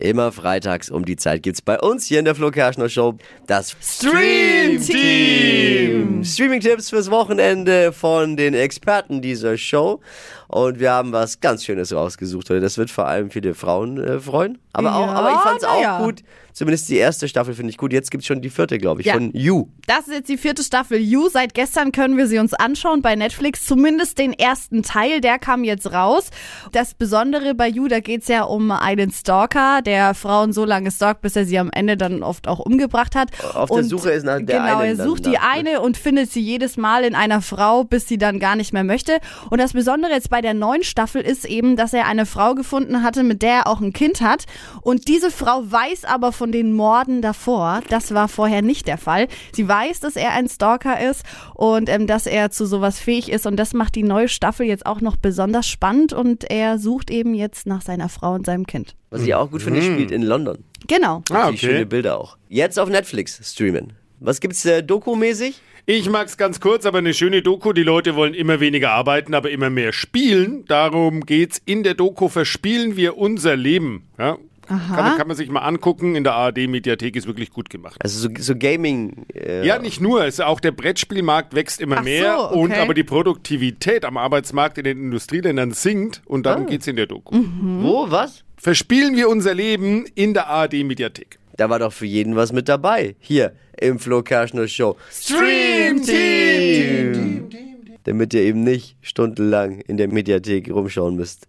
Immer freitags um die Zeit gibt's bei uns hier in der Flo Kerschner Show das Stream Team. Streaming-Tipps fürs Wochenende von den Experten dieser Show. Und wir haben was ganz Schönes rausgesucht heute. Das wird vor allem viele Frauen äh, freuen. Aber, auch, Ja, aber ich fand's na ja. auch gut. Zumindest die erste Staffel finde ich gut. Jetzt gibt's schon die vierte, glaube ich, Ja. von You. Das ist jetzt die vierte Staffel You. Seit gestern können wir sie uns anschauen bei Netflix. Zumindest den ersten Teil, der kam jetzt raus. Das Besondere bei You, da geht's ja um einen Stalker, der Frauen so lange stalkt, bis er sie am Ende dann oft auch umgebracht hat. Auf der Und Suche ist nach der Genau, er sucht die ne? eine und findet sie jedes Mal in einer Frau, bis sie dann gar nicht mehr möchte. Und das Besondere jetzt bei der neuen Staffel ist eben, dass er eine Frau gefunden hatte, mit der er auch ein Kind hat. Und diese Frau weiß aber von den Morden davor. Das war vorher nicht der Fall. Sie weiß, dass er ein Stalker ist und ähm, dass er zu sowas fähig ist. Und das macht die neue Staffel jetzt auch noch besonders spannend. Und er sucht eben jetzt nach seiner Frau und seinem Kind. Was ich auch gut finde, spielt in London. Genau. Ah, Die schöne okay. Bilder auch. Jetzt auf Netflix streamen. Was gibt's äh, Doku-mäßig? Ich mag's ganz kurz, aber eine schöne Doku. Die Leute wollen immer weniger arbeiten, aber immer mehr spielen. Darum geht's in der Doku. Verspielen wir unser Leben. Ja? Kann, kann man sich mal angucken. In der ARD-Mediathek ist wirklich gut gemacht. Also so, so Gaming. Äh, Ja, nicht nur. Es, auch der Brettspielmarkt wächst immer Ach mehr. so, okay. Und aber die Produktivität am Arbeitsmarkt in den Industrieländern sinkt. Und Ah. darum geht's in der Doku. Wo? Was? Verspielen wir unser Leben in der ARD-Mediathek. Da war doch für jeden was mit dabei. Hier im Flo Kerschner Show. Stream Team! Damit ihr eben nicht stundenlang in der Mediathek rumschauen müsst.